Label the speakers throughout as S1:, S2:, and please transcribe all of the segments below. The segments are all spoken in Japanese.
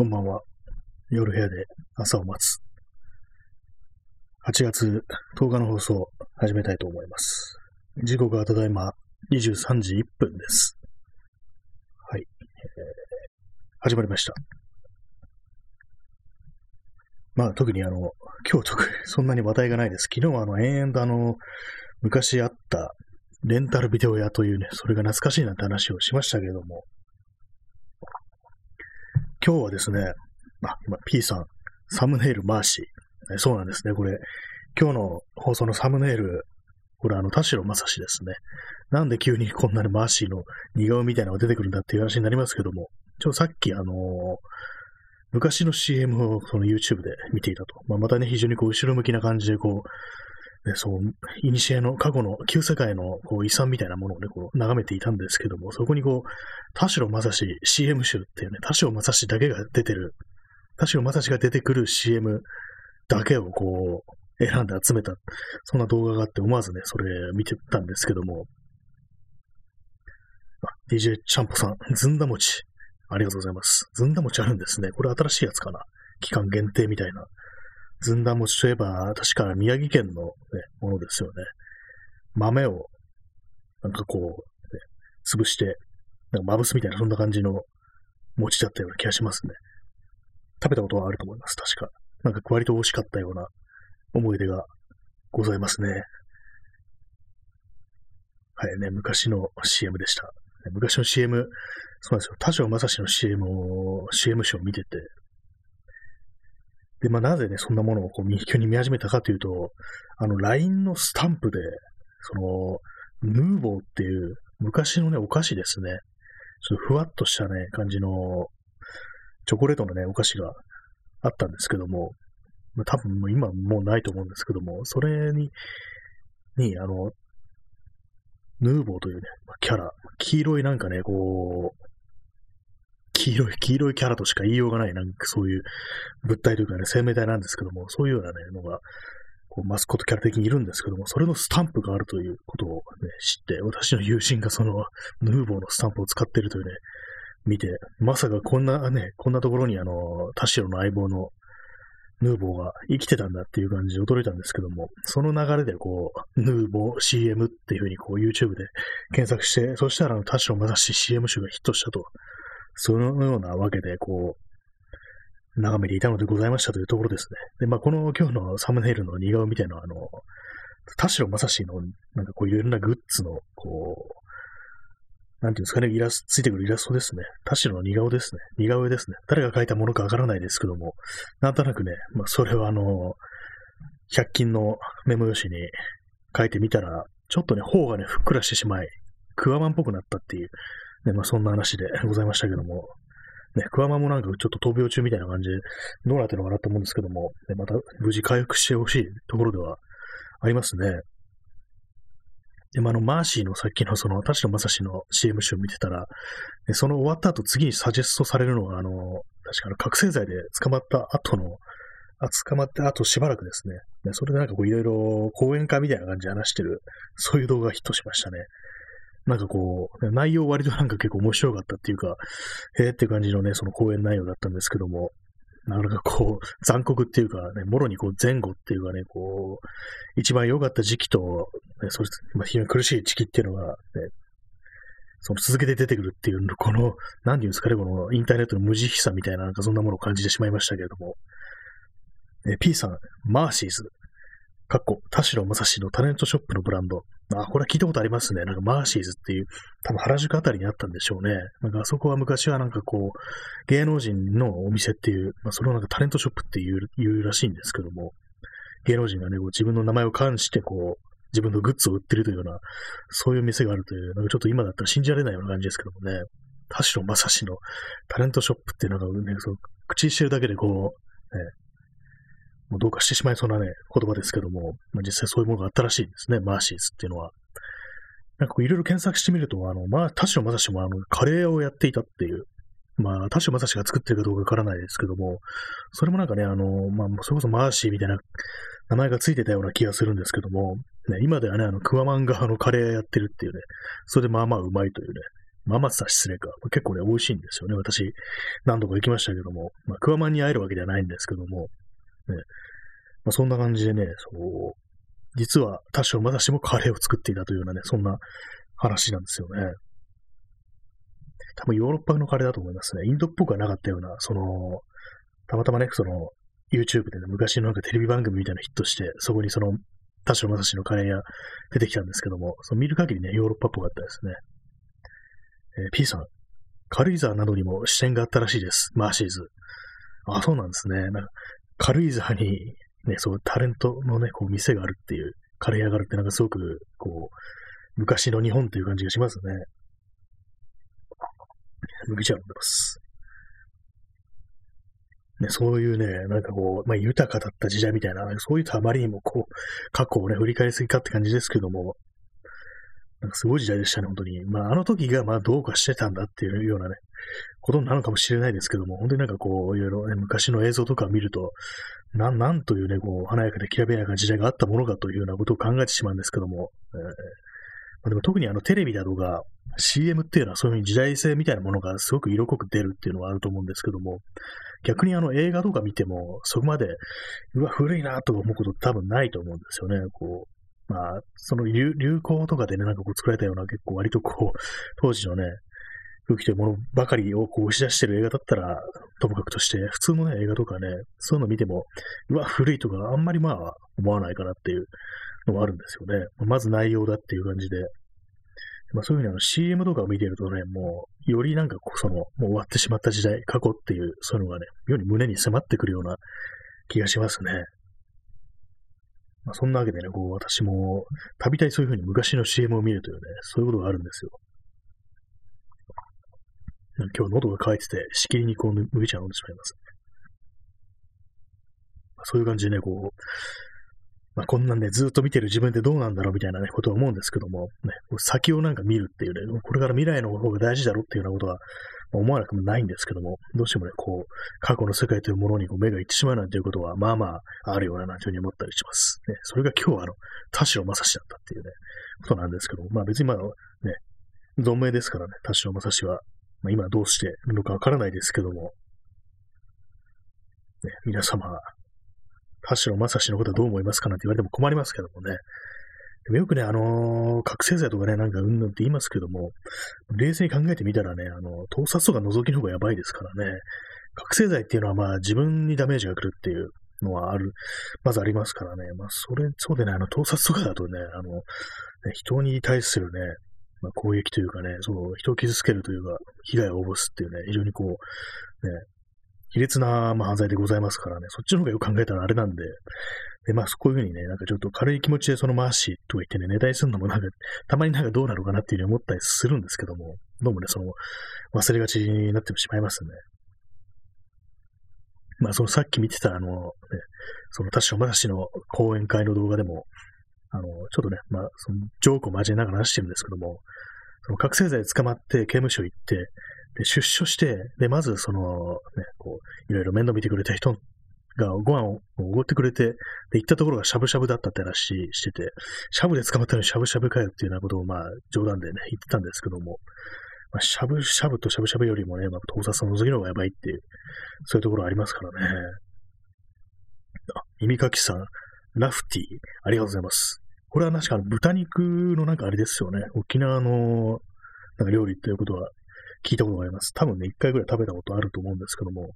S1: こんばんは。夜部屋で朝を待つ。8月10日の放送、始めたいと思います。時刻はただいま23時1分です。はい。えー、始まりました。まあ特にあの、今日特にそんなに話題がないです。昨日はあの、延々とあの、昔あったレンタルビデオ屋というね、それが懐かしいなんて話をしましたけれども、今日はですね、あ、今 P さん、サムネイルマーシー。そうなんですね、これ。今日の放送のサムネイル、これあの、田代正史ですね。なんで急にこんなにマーシーの似顔みたいなのが出てくるんだっていう話になりますけども、ちょ、さっきあのー、昔の CM をその YouTube で見ていたと。まあ、またね、非常にこう、後ろ向きな感じでこう、ね、そう、いにしえの過去の旧世界のこう遺産みたいなものをね、こう眺めていたんですけども、そこにこう、田代正史 CM 集っていうね、田代正史だけが出てる、田代正史が出てくる CM だけをこう、選んで集めた、そんな動画があって思わずね、それ見てたんですけども、DJ チャンポさん、ずんだ餅。ありがとうございます。ずんだ餅あるんですね。これ新しいやつかな。期間限定みたいな。ずんだ餅といえば、確か宮城県の、ね、ものですよね。豆を、なんかこう、ね、潰して、なんかまぶすみたいな、そんな感じの餅だったような気がしますね。食べたことはあると思います、確か。なんか割と美味しかったような思い出がございますね。はいね、昔の CM でした。昔の CM、そうなんですよ。田代正史の CM を、CM 誌を見てて、で、まあ、なぜね、そんなものをこう、急に見始めたかというと、あの、LINE のスタンプで、その、ヌーボーっていう昔のね、お菓子ですね。ちょっとふわっとしたね、感じの、チョコレートのね、お菓子があったんですけども、まあ、多分もう今もうないと思うんですけども、それに、に、あの、ヌーボーというね、キャラ、黄色いなんかね、こう、黄色い、黄色いキャラとしか言いようがない、なんかそういう物体というかね、生命体なんですけども、そういうようなね、のが、こうマスコットキャラ的にいるんですけども、それのスタンプがあるということを、ね、知って、私の友人がそのヌーボーのスタンプを使っているというね、見て、まさかこんなね、こんなところにあの、田代の相棒のヌーボーが生きてたんだっていう感じで驚いたんですけども、その流れでこう、ヌーボー CM っていうふうにこう YouTube で検索して、そしたらあの田代正史 CM 集がヒットしたとそのようなわけで、こう、眺めていたのでございましたというところですね。で、まあ、この今日のサムネイルの似顔みたいなあの、田代正史の、なんかこういろんなグッズの、こう、なんていうんですかね、イラスト、ついてくるイラストですね。田代の似顔ですね。似顔絵ですね。誰が描いたものかわからないですけども、なんとなくね、まあ、それはあの、100均のメモ用紙に書いてみたら、ちょっとね、頬がね、ふっくらしてしまい、クワマンっぽくなったっていう、ね、まあそんな話でございましたけども、ね、クワマもなんかちょっと闘病中みたいな感じで、どうなってるのかなと思うんですけども、ね、また無事回復してほしいところではありますね。で、まあ、あの、マーシーのさっきのその、田代正史の CM 集を見てたら、ね、その終わった後、次にサジェストされるのが、あの、確か覚醒剤で捕まった後の、あ、捕まってあとしばらくですね。ねそれでなんかこういろいろ講演会みたいな感じで話してる、そういう動画がヒットしましたね。なんかこう、内容割となんか結構面白かったっていうか、へえって感じのね、その講演内容だったんですけども、なかなかこう、残酷っていうかね、もろにこう前後っていうかね、こう、一番良かった時期と、ね、そして、まあ、非常に苦しい時期っていうのが、ね、その続けて出てくるっていう、この、なんていうんですかね、このインターネットの無慈悲さみたいな、なんかそんなものを感じてしまいましたけれども、え P さん、マーシーズ、かっこ、田代正史のタレントショップのブランド。あ、これは聞いたことありますね。なんかマーシーズっていう、多分原宿あたりにあったんでしょうね。なんかあそこは昔はなんかこう、芸能人のお店っていう、まあ、それをなんかタレントショップっていう言うらしいんですけども、芸能人がね、こう自分の名前を冠してこう、自分のグッズを売ってるというような、そういう店があるという、なんかちょっと今だったら信じられないような感じですけどもね、田代正史のタレントショップっていうのがね、そう口してるだけでこう、ね、もうどうかしてしまいそうなね、言葉ですけども、まあ、実際そういうものがあったらしいんですね、マーシーズっていうのは。なんかこういろいろ検索してみると、あの、まあ、田代正史もあの、カレーをやっていたっていう、まあ、田代正史が作ってるかどうかわからないですけども、それもなんかね、あの、まあ、それこそマーシーみたいな名前がついてたような気がするんですけども、ね、今ではね、あの、クワマンがあの、カレーやってるっていうね、それでまあまあうまいというね、まあ、まつ失礼か。結構ね、美味しいんですよね。私、何度か行きましたけども、まあ、クワマンに会えるわけではないんですけども、ね、まあ、そんな感じでね、そう、実は、多少まだしもカレーを作っていたというようなね、そんな話なんですよね。多分ヨーロッパのカレーだと思いますね。インドっぽくはなかったような、その、たまたまね、その、YouTube でね、昔のなんかテレビ番組みたいなヒットして、そこにその、田代正史のカレー屋出てきたんですけども、その見る限りね、ヨーロッパっぽかったですね。えー、P さん、軽井沢などにも支店があったらしいです。マーシーズ。あ、そうなんですね。なんか軽井沢に、ね、そう、タレントのね、こう、店があるっていう、カレー屋があるって、なんかすごく、こう、昔の日本という感じがしますね。麦茶飲んでます。ね、そういうね、なんかこう、まあ、豊かだった時代みたいな、そういうとあまりにもこう、過去をね、振り返りすぎかって感じですけども、なんかすごい時代でしたね、本当に。まあ、あの時が、まあ、どうかしてたんだっていうようなね、ことなのかもしれないですけども、本当になんかこう、いろいろね、昔の映像とか見ると、なん、なんというね、こう、華やかできらびやかな時代があったものかというようなことを考えてしまうんですけども、えーまあ、でも特にあのテレビだとか CM っていうのはそういうふうに時代性みたいなものがすごく色濃く出るっていうのはあると思うんですけども、逆にあの映画とか見ても、そこまで、うわ、古いなと思うこと多分ないと思うんですよね。こう、まあ、その流行とかでね、なんかこう作られたような結構割とこう、当時のね、空気というものばかりをこう押し出してる映画だったら、ともかくとして、普通のね、映画とかね、そういうの見ても、うわ、古いとかあんまりまあ思わないかなっていうのもあるんですよね。まず内容だっていう感じで。まあそういうふうにあの CM とかを見てるとね、もう、よりなんかこその、もう終わってしまった時代、過去っていう、そういうのがね、より胸に迫ってくるような気がしますね。まあそんなわけでね、こう私も、たびたびそういうふうに昔の CM を見るというね、そういうことがあるんですよ。今日喉が渇いてて、しきりにこう麦茶飲んでしまいます、まあ、そういう感じでね、こう、まあ、こんなんね、ずっと見てる自分ってどうなんだろうみたいなね、ことは思うんですけども、ね、先をなんか見るっていうね、これから未来の方が大事だろうっていうようなことは思わなくもないんですけども、どうしてもね、こう、過去の世界というものにこう目がいってしまうなんていうことは、まあまあ、あるような、なんていうふうに思ったりします。ね、それが今日はあの、田代正史だったっていうね、ことなんですけども、まあ別にまあね、存命ですからね、田代正史は、まあ今どうしてるのかわからないですけども、ね、皆様、田代正史のことはどう思いますかなんて言われても困りますけどもね。よくね、あのー、覚醒剤とかね、なんかうんぬんって言いますけども、冷静に考えてみたらね、あの、盗撮とか覗きの方がやばいですからね。覚醒剤っていうのはまあ自分にダメージが来るっていうのはある、まずありますからね。まあそれ、そうでね、あの、盗撮とかだとね、あの、ね、人に対するね、まあ、攻撃というかね、そう、人を傷つけるというか、被害を及ぼすっていうね、非常にこう、ね、卑劣な、まあ、犯罪でございますからね、そっちの方がよく考えたらあれなんで、で、まあ、こういうふうにね、なんかちょっと軽い気持ちでそのマーシーとか言ってね、値段するのもなんか、たまになんかどうなのかなっていうふうに思ったりするんですけども、どうもね、その、忘れがちになってしまいますね。まあ、そのさっき見てたあの、ね、その田代正史の講演会の動画でも、あの、ちょっとね、まあ、そのジョークを交えながら話してるんですけども、その覚醒剤捕まって刑務所行って、で、出所して、で、まずその、ね、こう、いろいろ面倒見てくれた人がご飯をおごってくれて、で、行ったところがしゃぶしゃぶだったって話してて、しゃぶで捕まったのにしゃぶしゃぶかよっていうようなことを、まあ、冗談でね、言ってたんですけども、まあ、しゃぶしゃぶとしゃぶしゃぶよりもね、まあ、盗撮の覗きの方がやばいっていう、そういうところありますからね。あ、耳かきさん、ラフティー、ありがとうございます。これは確か豚肉のなんかあれですよね。沖縄のなんか料理っていうことは聞いたことがあります。多分ね、一回ぐらい食べたことあると思うんですけども、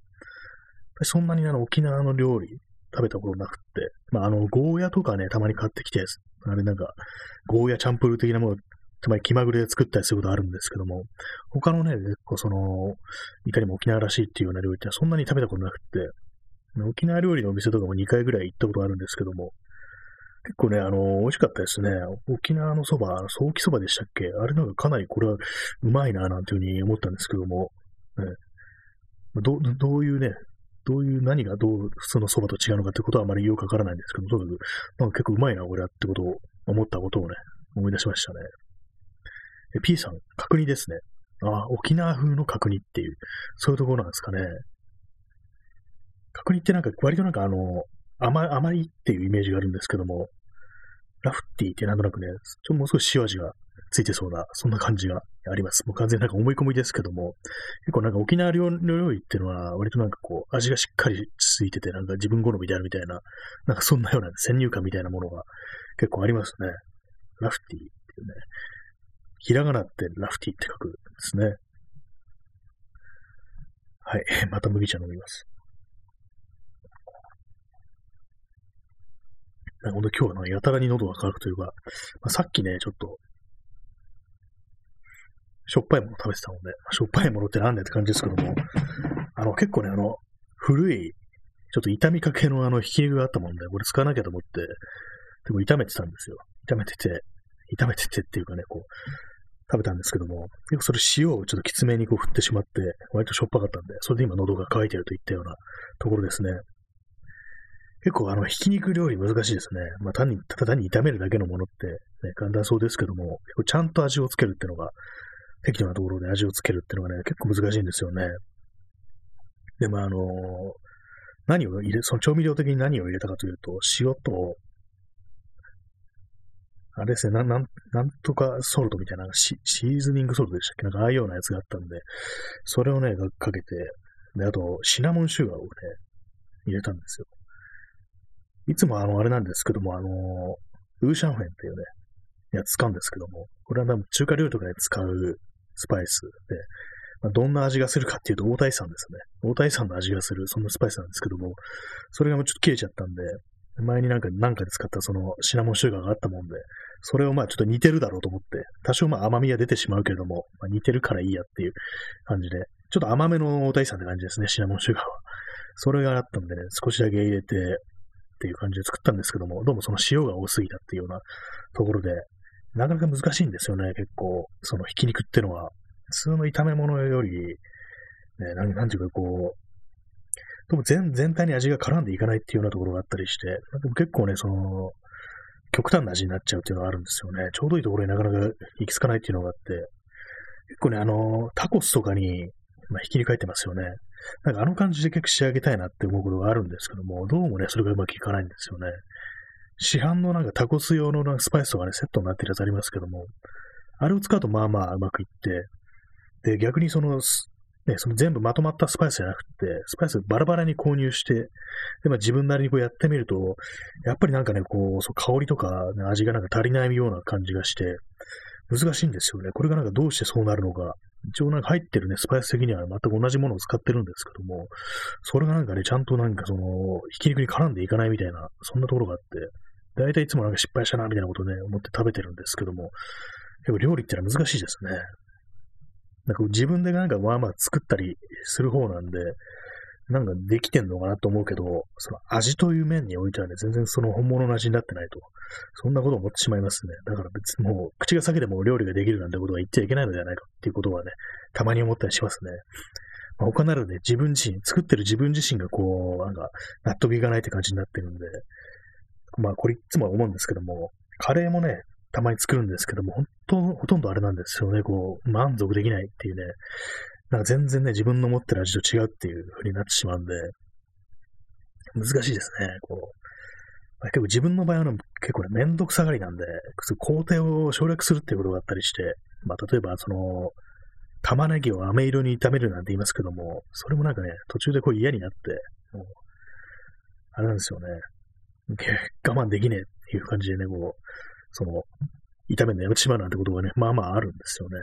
S1: そんなにあの沖縄の料理食べたことなくって、まあ、あの、ゴーヤとかね、たまに買ってきて、あれなんか、ゴーヤチャンプル的なもの、たまに気まぐれで作ったりすることあるんですけども、他のね、結構その、いかにも沖縄らしいっていうような料理ってそんなに食べたことなくって、沖縄料理のお店とかも2回ぐらい行ったことあるんですけども、結構ね、あの、美味しかったですね。沖縄のそば、早期そばでしたっけ？あれなんかかなりこれはうまいな、なんていうふうに思ったんですけども、ね、どどういうね、どういう何がどう普通のそばと違うのかってことはあまりよくわからないんですけど、とにかく、なんか結構うまいな、これはってことを思ったことをね、思い出しましたね。え P さん、角煮ですね。あ、沖縄風の角煮っていう、そういうところなんですかね。角煮ってなんか割となんかあの、甘い、甘いっていうイメージがあるんですけども、ラフティーってなんとなくね、ちょっともう少し塩味がついてそうな、そんな感じがあります。もう完全になんか思い込みですけども、結構なんか沖縄料理っていうのは、割となんかこう、味がしっかりついてて、なんか自分好みであるみたいな、なんかそんなような先入観みたいなものが結構ありますね。ラフティーっていうね。ひらがなってラフティーって書くんですね。はい。また麦茶飲みます。ほんと今日はな、やたらに喉が渇くというか、まあ、さっきね、ちょっと、しょっぱいもの食べてたので、しょっぱいものってなんだって感じですけども、あの、結構ね、あの、古い、ちょっと痛みかけのあの、ひき肉があったもんで、これ使わなきゃと思って、でも炒めてたんですよ。炒めてて、炒めててっていうかね、こう、食べたんですけども、結構それ塩をちょっときつめにこう振ってしまって、割としょっぱかったんで、それで今喉が渇いてるといったようなところですね。結構あの、ひき肉料理難しいですね。まあ単に、ただ単に炒めるだけのものって、ね、簡単そうですけども、結構ちゃんと味をつけるっていうのが、適度なところで味をつけるっていうのがね、結構難しいんですよね。で、もあの何を入れ、その調味料的に何を入れたかというと、塩と、あれですね、なん、なん、なんとかソルトみたいなシ、シーズニングソルトでしたっけ？なんかああいうようなやつがあったんで、それをね、かけて、で、あと、シナモンシュガーをね、入れたんですよ。いつもあの、あれなんですけども、あの、ウーシャンフェンっていうね、やつ使うんですけども、これは多分中華料理とかで使うスパイスで、まあ、どんな味がするかっていうと、大体さんですね。大体さんの味がする、そんなスパイスなんですけども、それがもうちょっと切れちゃったんで、前になんか、なんかで使ったそのシナモンシュガーがあったもんで、それをまあちょっと似てるだろうと思って、多少まあ甘みは出てしまうけれども、まあ、似てるからいいやっていう感じで、ちょっと甘めの大体さんって感じですね、シナモンシュガーは。それがあったんでね、少しだけ入れて、っていう感じで作ったんですけども、どうもその塩が多すぎたっていうようなところで、なかなか難しいんですよね、結構。そのひき肉ってのは。普通の炒め物より、ね、なんなんていうかこう、でも全全体に味が絡んでいかないっていうようなところがあったりして、でも結構ね、その、極端な味になっちゃうっていうのがあるんですよね。ちょうどいいところになかなか行き着かないっていうのがあって、結構ね、あの、タコスとかに、まあ、ひき肉入ってますよね。なんかあの感じで結構仕上げたいなって思うことがあるんですけども、どうもね、それがうまくいかないんですよね。市販のなんかタコス用のスパイスとかね、セットになってるやつありますけども、あれを使うとまあまあうまくいって、で、逆にその、ね、その全部まとまったスパイスじゃなくて、スパイスバラバラに購入して、で、まあ自分なりにこうやってみると、やっぱりなんかね、こう、そう香りとか、ね、味がなんか足りないような感じがして、難しいんですよね。これがなんかどうしてそうなるのか。一応なんか入ってるね、スパイス的には全く同じものを使ってるんですけども、それがなんかね、ちゃんとなんかその、ひき肉に絡んでいかないみたいな、そんなところがあって、大体いつもなんか失敗したな、みたいなことをね、思って食べてるんですけども、結構料理ってのは難しいですね。なんか自分でなんかまあまあ作ったりする方なんで、なんかできてんのかなと思うけど、その味という面においてはね、全然その本物の味になってないと。そんなことを思ってしまいますね。だから別にもう、口が裂けても料理ができるなんてことは言っちゃいけないのではないかっていうことはね、たまに思ったりしますね。まあ、他ならね、自分自身、作ってる自分自身がこう、なんか、納得いかないって感じになってるんで、まあこれいつも思うんですけども、カレーもね、たまに作るんですけども、本当、ほとんどあれなんですよね。こう、満足できないっていうね。なんか全然ね、自分の持ってる味と違うっていう風になってしまうんで、難しいですね。こう。まあ、結構自分の場合は結構ね、めんどくさがりなんで、工程を省略するっていうことがあったりして、まあ、例えばその、玉ねぎを飴色に炒めるなんて言いますけども、それもなんかね、途中でこう嫌になって、あれなんですよね。我慢できねえっていう感じでね、こう、その、炒めるのやめてしまうなんてことがね、まあまああるんですよね。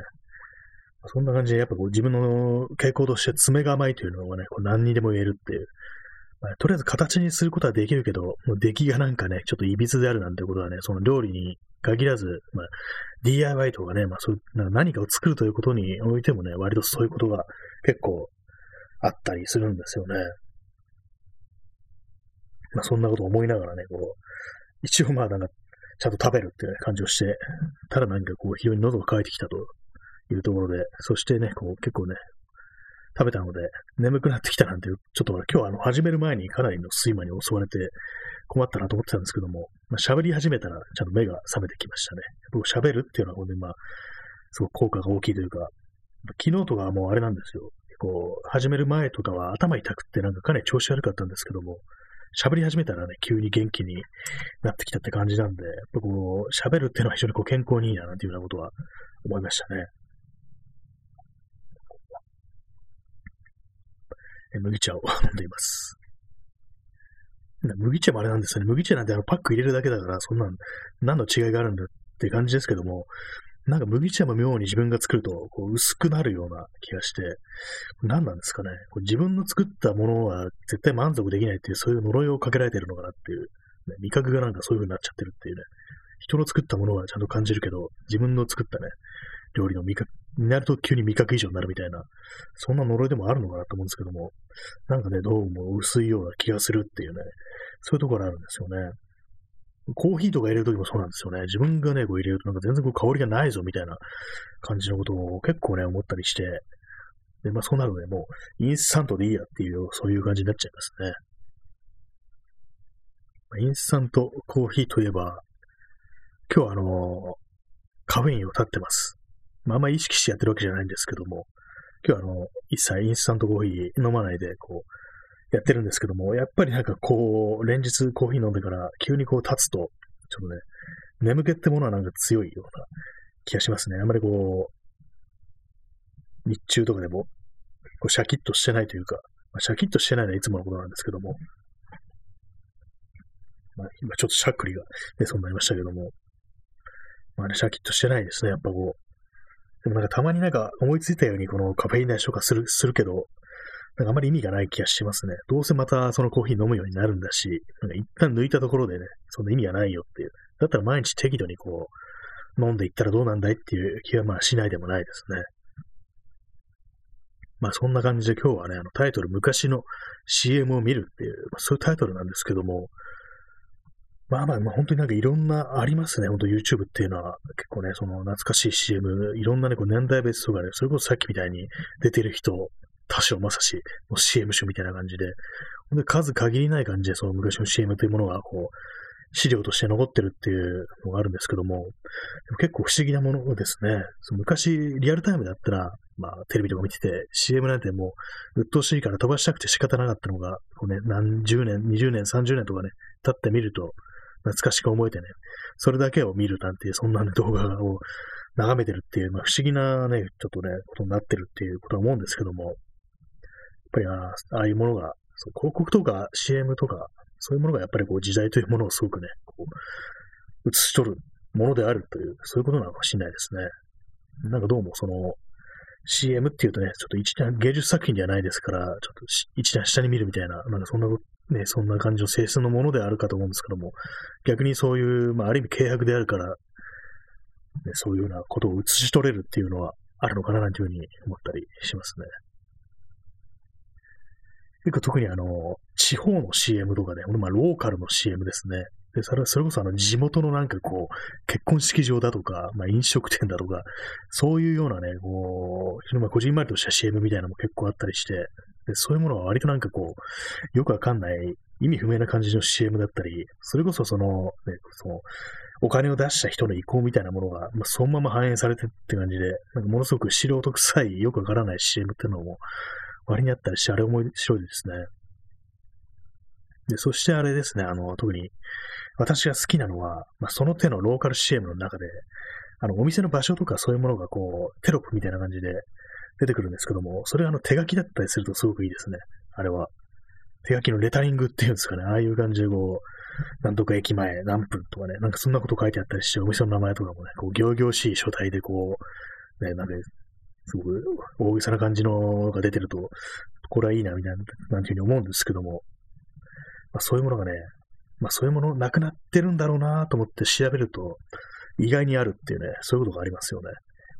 S1: そんな感じで、やっぱこう自分の傾向として爪が甘いというのがね、こう何にでも言えるっていう。まあ、とりあえず形にすることはできるけど、もう出来がなんかね、ちょっと歪であるなんてことはね、その料理に限らず、まあ、DIY とかね、まあそういう何かを作るということにおいてもね、割とそういうことが結構あったりするんですよね。まあそんなこと思いながらね、こう、一応まあなんかちゃんと食べるっていう感じをして、ただなんかこう、非常に喉が渇いてきたというところで、そしてね、こう、結構ね、食べたので、眠くなってきたなんていう、ちょっと今日はあの、始める前にかなりの睡魔に襲われて困ったなと思ってたんですけども、まあ、喋り始めたらちゃんと目が覚めてきましたね。僕喋るっていうのは本当にまあ、すごく効果が大きいというか、昨日とかはもうあれなんですよ。こう、始める前とかは頭痛くってなんかかなり調子悪かったんですけども、喋り始めたらね、急に元気になってきたって感じなんで、やっぱこう、喋るっていうのは非常にこう健康にいいな、なんていうようなことは思いましたね。え麦茶を飲んでいます。麦茶もあれなんですよね。麦茶なんてあのパック入れるだけだから、そんなん、何の違いがあるんだって感じですけども、なんか麦茶も妙に自分が作るとこう薄くなるような気がして、何なんですかね。こう自分の作ったものは絶対満足できないっていう、そういう呪いをかけられてるのかなっていう、ね、味覚がなんかそういう風になっちゃってるっていうね。人の作ったものはちゃんと感じるけど、自分の作ったね、料理の味覚、になると急に味覚以上になるみたいな、そんな呪いでもあるのかなと思うんですけども、なんかね、どうも薄いような気がするっていうね、そういうところあるんですよね。コーヒーとか入れるときもそうなんですよね。自分がね、こう入れるとなんか全然こう香りがないぞみたいな感じのことを結構ね、思ったりして、で、まあそうなるとね、もうインスタントでいいやっていう、そういう感じになっちゃいますね。インスタントコーヒーといえば、今日はあのー、カフェインを立ってます。まああんまり意識してやってるわけじゃないんですけども、今日はあの、一切インスタントコーヒー飲まないで、こう、やってるんですけども、やっぱりなんかこう、連日コーヒー飲んでから急にこう立つと、ちょっとね、眠気ってものはなんか強いような気がしますね。あんまりこう、日中とかでも、こうシャキッとしてないというか、まあ、シャキッとしてないのはいつものことなんですけども、まあ、今ちょっとしゃっくりが出そうになりましたけども、まあね、シャキッとしてないですね、やっぱこう。でもなんかたまになんか思いついたようにこのカフェイン代消化する、するけど、なんかあまり意味がない気がしますね。どうせまたそのコーヒー飲むようになるんだし、なんか一旦抜いたところでね、そんな意味がないよっていう。だったら毎日適度にこう、飲んでいったらどうなんだいっていう気はまあしないでもないですね。まあそんな感じで今日はね、あのタイトル昔の CM を見るっていう、まあ、そういうタイトルなんですけども、まあまあ、まあ、本当になんかいろんなありますね。本当 YouTube っていうのは結構ね、その懐かしい CM、いろんなね、こう年代別とかね、それこそさっきみたいに出てる人田代正史の CM 集みたいな感じで、で数限りない感じでその昔の CM というものがこう、資料として残ってるっていうのがあるんですけども、も結構不思議なものですね。その昔、リアルタイムだったら、まあ、テレビとか見てて、CM なんてもう、鬱陶しいから飛ばしたくて仕方なかったのが、こうね、何十年、20年、30年とかね、経ってみると、懐かしく思えてね、それだけを見るなんていう、そんな、ね、動画を眺めてるっていう、まあ、不思議なね、ちょっとね、ことになってるっていうことは思うんですけども、ぱりああいうものが、そう広告とか CM とか、そういうものがやっぱりこう時代というものをすごくね、こう、映し取るものであるという、そういうことなのかもしれないですね。なんかどうもその、CM っていうとね、ちょっと一段芸術作品ではないですから、ちょっと一段下に見るみたいな、なんかそんな、ね、そんな感じの性質のものであるかと思うんですけども、逆にそういう、まあ、ある意味契約であるから、ね、そういうようなことを映し取れるっていうのはあるのかななんていうふうに思ったりしますね。結構特にあの、地方の CM とかね、まあローカルの CM ですね。で、それそれこそあの地元のなんかこう、結婚式場だとか、まあ飲食店だとか、そういうようなね、こう、まあ、こじんまりとした CM みたいなのも結構あったりして、でそういうものは割となんかこう、よくわかんない、意味不明な感じの CM だったり、それこそその、ね、その、お金を出した人の意向みたいなものが、まあ、そのまま反映されてって感じで、なんかものすごく素人臭い、よくわからない CM っていうのも割にあったりして、あれ面白いですね。で、そしてあれですね、あの、特に私が好きなのは、まあ、その手のローカル CM の中で、あの、お店の場所とかそういうものがこう、テロップみたいな感じで出てくるんですけども、それがあの手書きだったりするとすごくいいですね。あれは。手書きのレタリングっていうんですかね。ああいう感じでこう、なんとか駅前何分とかね、なんかそんなこと書いてあったりして、お店の名前とかもね、こう、行々しい書体でこう、ね、なんかすごく大げさな感じのが出てると、これはいいな、みたいな、なんていうふうに思うんですけども、まあ、そういうものがね、まあそういうものなくなってるんだろうなと思って調べると、意外にあるっていうね、そういうことがありますよね。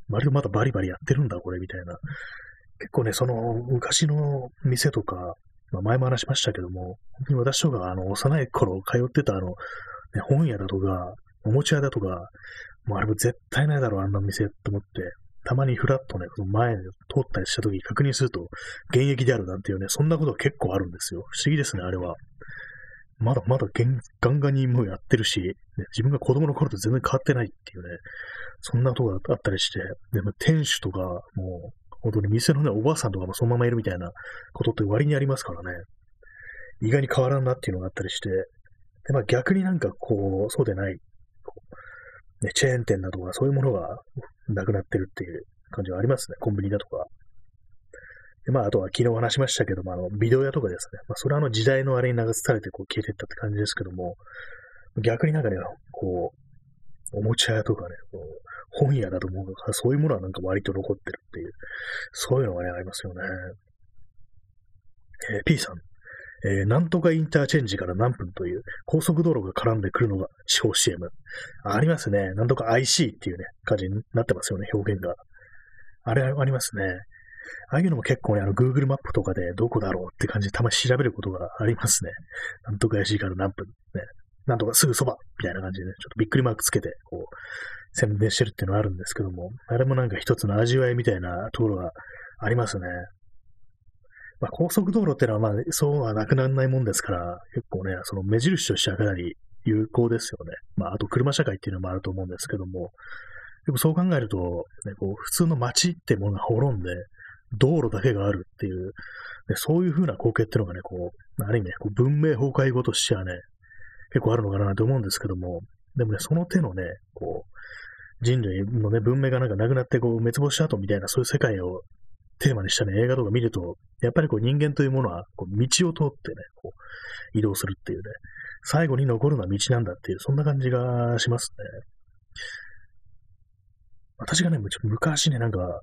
S1: 割とまだバリバリやってるんだ、これ、みたいな。結構ね、その昔の店とか、まあ、前も話しましたけども、本当に私とか、あの、幼い頃通ってたあの、ね、本屋だとか、おもちゃ屋だとか、もうあれも絶対ないだろう、あんな店と思って、たまにフラッとね、その前通ったりした時に確認すると、現役であるなんていうね、そんなことが結構あるんですよ。不思議ですね、あれは。まだまだガンガンにもうやってるし、ね、自分が子供の頃と全然変わってないっていうね、そんなことがあったりして、でも店主とか、もう、本当に店のね、おばあさんとかもそのままいるみたいなことって割にありますからね。意外に変わらんなっていうのがあったりして、で、まあ逆になんかこう、そうでない、ね、チェーン店だとかそういうものがなくなってるっていう感じはありますね。コンビニだとか。で、まあ、あとは昨日話しましたけども、あの、ビデオ屋とかですね。まあ、それはあの時代のあれに流されてこう消えていったって感じですけども、逆になんかね、こう、おもちゃ屋とかね、こう本屋だと思うから、そういうものはなんか割と残ってるっていう、そういうのがね、ありますよね。えー、P さん。えー、なんとかインターチェンジから何分という高速道路が絡んでくるのが地方 CM。ありますね。なんとか IC っていうね、感じになってますよね、表現が。あれありますね。ああいうのも結構ね、あの、Google マップとかでどこだろうって感じでたまに調べることがありますね。なんとか IC から何分。ね。なんとかすぐそばみたいな感じでね、ちょっとびっくりマークつけて、こう、宣伝してるっていうのはあるんですけども、あれもなんか一つの味わいみたいなところがありますね。まあ、高速道路ってのは、まあ、そうはなくならないもんですから、結構ね、その目印としてはかなり有効ですよね。まあ、あと車社会っていうのもあると思うんですけども、でもそう考えると、ね、こう普通の街ってものが滅んで、道路だけがあるっていう、でそういう風な光景っていうのがね、こう、ある意味ね、こう文明崩壊後としてはね、結構あるのかなと思うんですけども、でもね、その手のね、こう、人類のね、文明がなんかなくなってこう滅亡した後みたいなそういう世界をテーマにしたね、映画とか見ると、やっぱりこう人間というものはこう道を通ってね、こう移動するっていうね、最後に残るのは道なんだっていう、そんな感じがしますね。私がね、昔ね、なんか、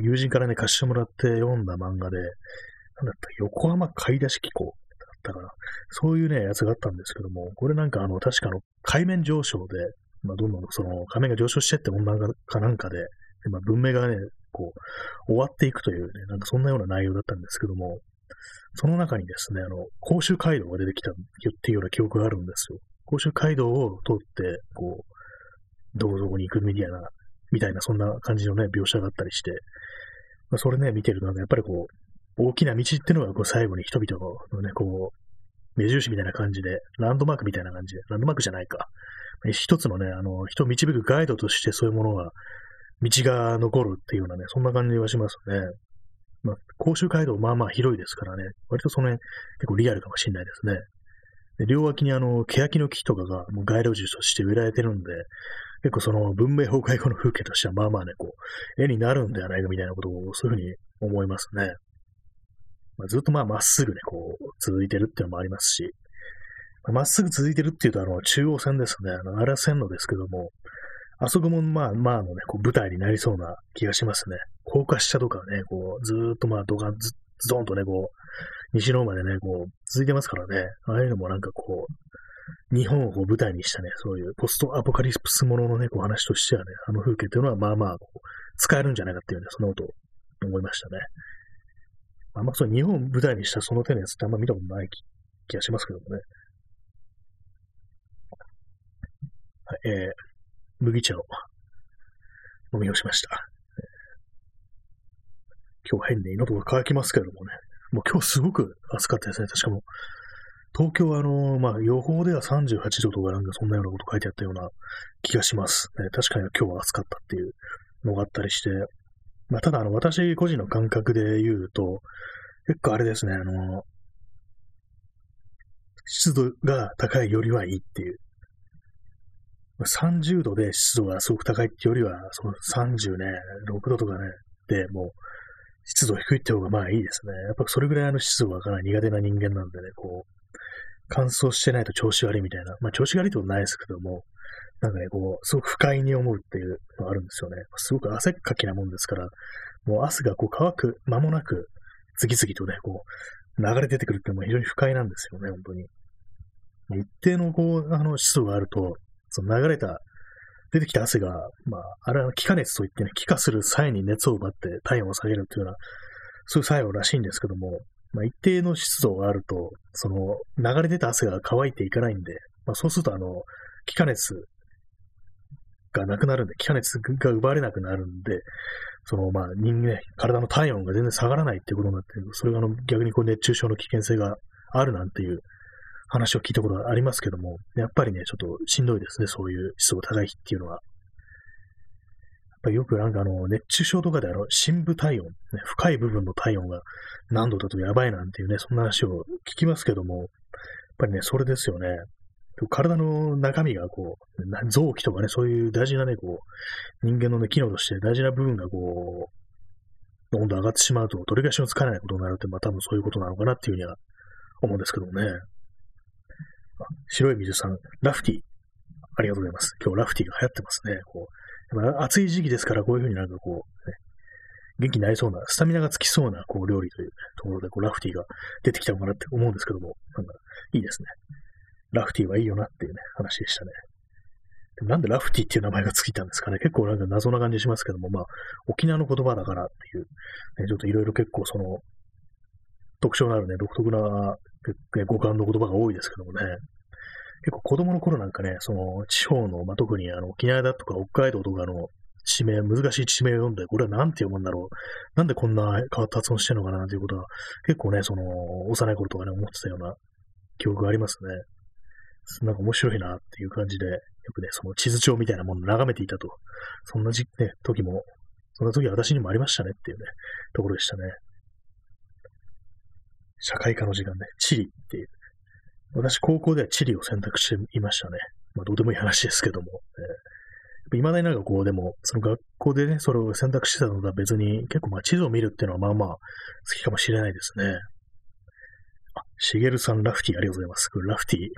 S1: 友人からね、貸してもらって読んだ漫画で、なんだった横浜買い出し機構だったかな。そういうね、やつがあったんですけども、これなんかあの、確かあの、海面上昇で、まあ、どんどんその、海面が上昇してって温暖化かなんかで、まあ、文明がね、こう、終わっていくというね、なんかそんなような内容だったんですけども、その中にですね、あの、甲州街道が出てきたっていうような記憶があるんですよ。甲州街道を通って、こう、どこどこに行くみたいな、みたいな、そんな感じのね、描写があったりして、まあ、それね、見てると、やっぱりこう、大きな道っていうのが、こう、最後に人々のね、こう、目印みたいな感じで、ランドマークみたいな感じで、ランドマークじゃないか。一つのね、あの、人を導くガイドとしてそういうものが道が残るっていうようなね、そんな感じはしますね。まあ、甲州街道まあまあ広いですからね、割とその辺結構リアルかもしれないですね。で両脇にあの、欅の木とかがもう街路樹として植えられてるんで、結構その文明崩壊後の風景としてはまあまあね、こう、絵になるんではないかみたいなことをそういうふうに思いますね。まあ、ずっとまあまっすぐね、こう、続いてるっていうのもありますし、まあっすぐ続いてるっていうと、あの、中央線ですね。あの、荒線路ですけども、あそこもまあまあのね、こう舞台になりそうな気がしますね。高架下とかね、こう、ずーっとまあ、ドカンズ、ドンとね、こう、西の方までね、こう、続いてますからね。ああいうのもなんかこう、日本をこう舞台にしたね、そういうポストアポカリプスもののね、こう話としてはね、あの風景っていうのはまあまあ、使えるんじゃないかっていうね、そんなこと思いましたね。あんまそう、日本を舞台にしたその手のやつってあんま見たことない気がしますけどもね。はい、えー、麦茶を飲み干しました。今日変に喉が渇きますけどもね。もう今日すごく暑かったですね。確かも東京はあの、まあ予報では38度とかなんかそんなようなこと書いてあったような気がします。ね、確かに今日は暑かったっていうのがあったりして。まあただあの私個人の感覚で言うと、結構あれですね、あの、湿度が高いよりはいいっていう30度で湿度がすごく高いってよりは、その30ね、6度とかね、でもう、湿度低いって方がまあいいですね。やっぱそれぐらいの湿度がかなり苦手な人間なんでね、こう、乾燥してないと調子悪いみたいな。まあ調子悪いってことないですけども、なんかね、こう、すごく不快に思うっていうのがあるんですよね。すごく汗っかきなもんですから、もう汗がこう乾く間もなく、次々とね、こう、流れ出てくるっていうのも非常に不快なんですよね、本当に。一定のこう、あの湿度があると、その流れた、出てきた汗が、まあ、あれは気化熱といってね、気化する際に熱を奪って体温を下げるというような、そういう作用らしいんですけども、まあ、一定の湿度があると、その、流れ出た汗が乾いていかないんで、まあ、そうすると、あの、気化熱がなくなるんで、気化熱が奪われなくなるんで、その、まあ、人間、体の体温が全然下がらないっていうことになって、それがあの逆にこう熱中症の危険性があるなんていう話を聞いたことがありますけども、やっぱりね、ちょっとしんどいですね、そういう湿度高い日っていうのは。やっぱよくなんかあの、熱中症とかであの、深部体温、ね、深い部分の体温が何度だとやばいなんていうね、そんな話を聞きますけども、やっぱりね、それですよね。体の中身がこう、臓器とかね、そういう大事なね、こう、人間のね、機能として大事な部分がこう、温度上がってしまうと、取り返しのつかないことになるって、まあ多分そういうことなのかなっていうふうには思うんですけどもね。白い水さん、ラフティー。ありがとうございます。今日ラフティーが流行ってますね。こう暑い時期ですから、こういうふうになんかこう、ね、元気になりそうな、スタミナがつきそうな、こう、料理という、ところで、こう、ラフティーが出てきたのかなって思うんですけども、なんか、いいですね。ラフティーはいいよなっていうね、話でしたね。でもなんでラフティーっていう名前がついたんですかね。結構なんか謎な感じしますけども、まあ、沖縄の言葉だからっていう、ね、ちょっといろいろ結構その、特徴のあるね、独特な、ね、五感の言葉が多いですけどもね。結構子供の頃なんかね、その地方の、まあ、特にあの沖縄だとか北海道とかの地名、難しい地名を読んで、これは何て読むんだろう。なんでこんな変わった発音してるのかなということは、結構ね、その、幼い頃とかね、思ってたような記憶がありますね。なんか面白いなっていう感じで、よくね、その地図帳みたいなものを眺めていたと。そんな時、ね、時も、そんな時は私にもありましたねっていうね、ところでしたね。社会科の時間ね、地理っていう。私、高校では地理を選択していましたね。まあ、どうでもいい話ですけども。えー、未だになんかこう、でも、その学校でね、それを選択してたのが別に、結構まあ地図を見るっていうのはまあまあ好きかもしれないですね。あ、しげるさん、ラフティありがとうございます。ラフティ、ね、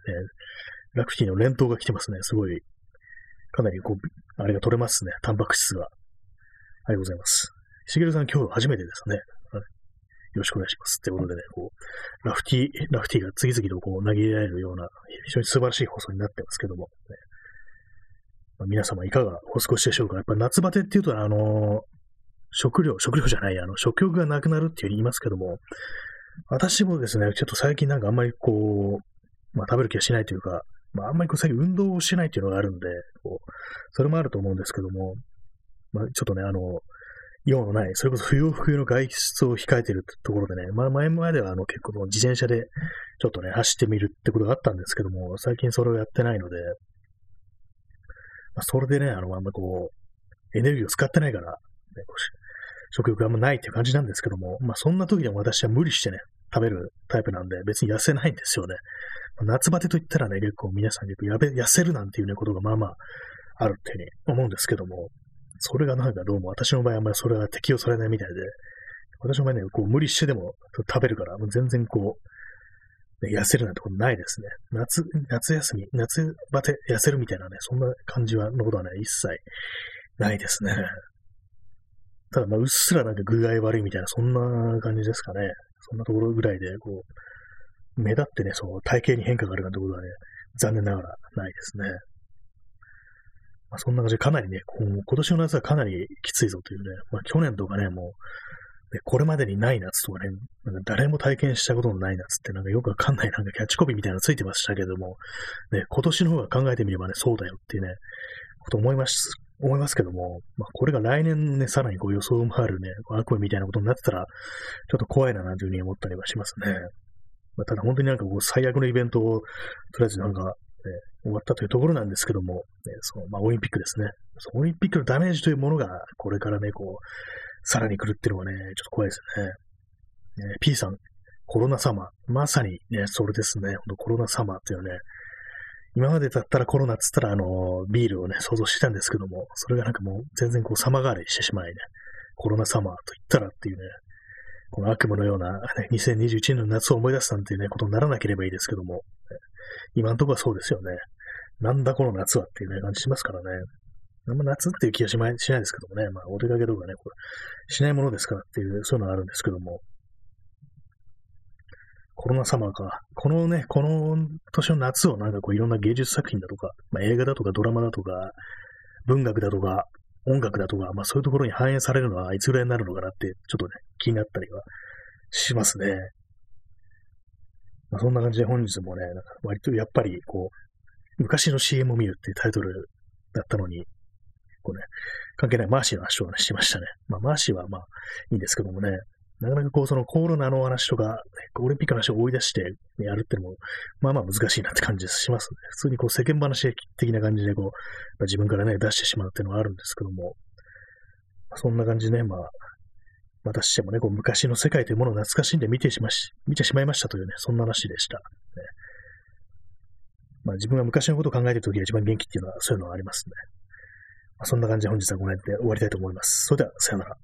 S1: ラフティの連投が来てますね。すごい、かなりこう、あれが取れますね。タンパク質が。ありがとうございます。しげるさん、今日初めてですね。よろしくお願いします。ってことでね、こう、ラフティー、ラフティが次々とこう投げ入れられるような、非常に素晴らしい放送になってますけども、ねまあ、皆様いかがお過ごしでしょうか？やっぱ夏バテっていうと、あの食料、食料じゃない、あの、食欲がなくなるっていう言いますけども、私もですね、ちょっと最近なんかあんまりこう、まあ食べる気がしないというか、まああんまりこう最近運動をしないっていうのがあるんで、こう、それもあると思うんですけども、まあちょっとね、あの、用のない、それこそ不要不急の外出を控えているところでね、まあ前まではあの結構自転車でちょっとね、走ってみるってことがあったんですけども、最近それをやってないので、まあ、それでね、あの、あんまこう、エネルギーを使ってないから、ね、食欲があんまないっていう感じなんですけども、まあそんな時でも私は無理してね、食べるタイプなんで別に痩せないんですよね。ま夏バテと言ったらね、結構皆さん結構やべ痩せるなんていうね、ことがまあまああるっていうふうに思うんですけども、それがなんかどうも私の場合あんまりそれが適用されないみたいで、私の場合ね、こう無理してでも食べるから、もう全然こう、ね、痩せるなんてことないですね。夏、夏休み、夏バテ痩せるみたいなね、そんな感じは、のことはね、一切ないですね。ただ、まあ、うっすらなんか具合悪いみたいな、そんな感じですかね。そんなところぐらいで、こう、目立ってね、その体型に変化があるなんてことはね、残念ながらないですね。まあ、そんな感じでかなりね、今年の夏はかなりきついぞというね、まあ、去年とかね、もう、ね、これまでにない夏とかね、なんか誰も体験したことのない夏ってなんかよくわかんないなんかキャッチコピーみたいなのついてましたけども、ね、今年の方が考えてみればね、そうだよっていうね、こと思います、思いますけども、まあ、これが来年ね、さらにこう予想もあるね、悪夢みたいなことになってたら、ちょっと怖いななんていうふうに思ったりはしますね。まあ、ただ本当になんかこう最悪のイベントを、とりあえずなんかね、終わったというところなんですけども、ね、そのまあ、オリンピックですね。オリンピックのダメージというものが、これからね、こう、さらに来るっていうのはね、ちょっと怖いですね。ね P さん、コロナサマー。まさにね、それですね。コロナサマーっていうね、今までだったらコロナっつったら、あの、ビールをね、想像してたんですけども、それがなんかもう全然こう様変わりしてしまいね、コロナサマーと言ったらっていうね、この悪夢のような、ね、2021年の夏を思い出すなんていうね、ことにならなければいいですけども、今のところはそうですよね。なんだこの夏はっていうね、感じしますからね。あんま夏っていう気がしないしないですけどもね、まあお出かけとかね、これしないものですからっていう、そういうのがあるんですけども。コロナサマーか。このね、この年の夏をなんかこういろんな芸術作品だとか、まあ、映画だとかドラマだとか、文学だとか、音楽だとか、まあそういうところに反映されるのはいつぐらいになるのかなって、ちょっとね、気になったりはしますね。まあ、そんな感じで本日もね、割とやっぱりこう、昔の CM を見るっていうタイトルだったのに、こうね、関係ないマーシーの話をね、しましたね。まあマーシーはまあいいんですけどもね、なかなかこう、そのコロナの話とか、オリンピックの話を追い出してやるっていうのも、まあまあ難しいなって感じしますね。普通にこう世間話的な感じでこう、まあ、自分からね、出してしまうっていうのはあるんですけども、そんな感じでね、まあ、またしてもね、こう昔の世界というものを懐かしんで見てしまし、見てしまいましたというね、そんな話でした。ね、まあ自分が昔のことを考えているときが一番元気っていうのはそういうのはありますね。まあ、そんな感じで本日はこの辺で終わりたいと思います。それでは、さよなら。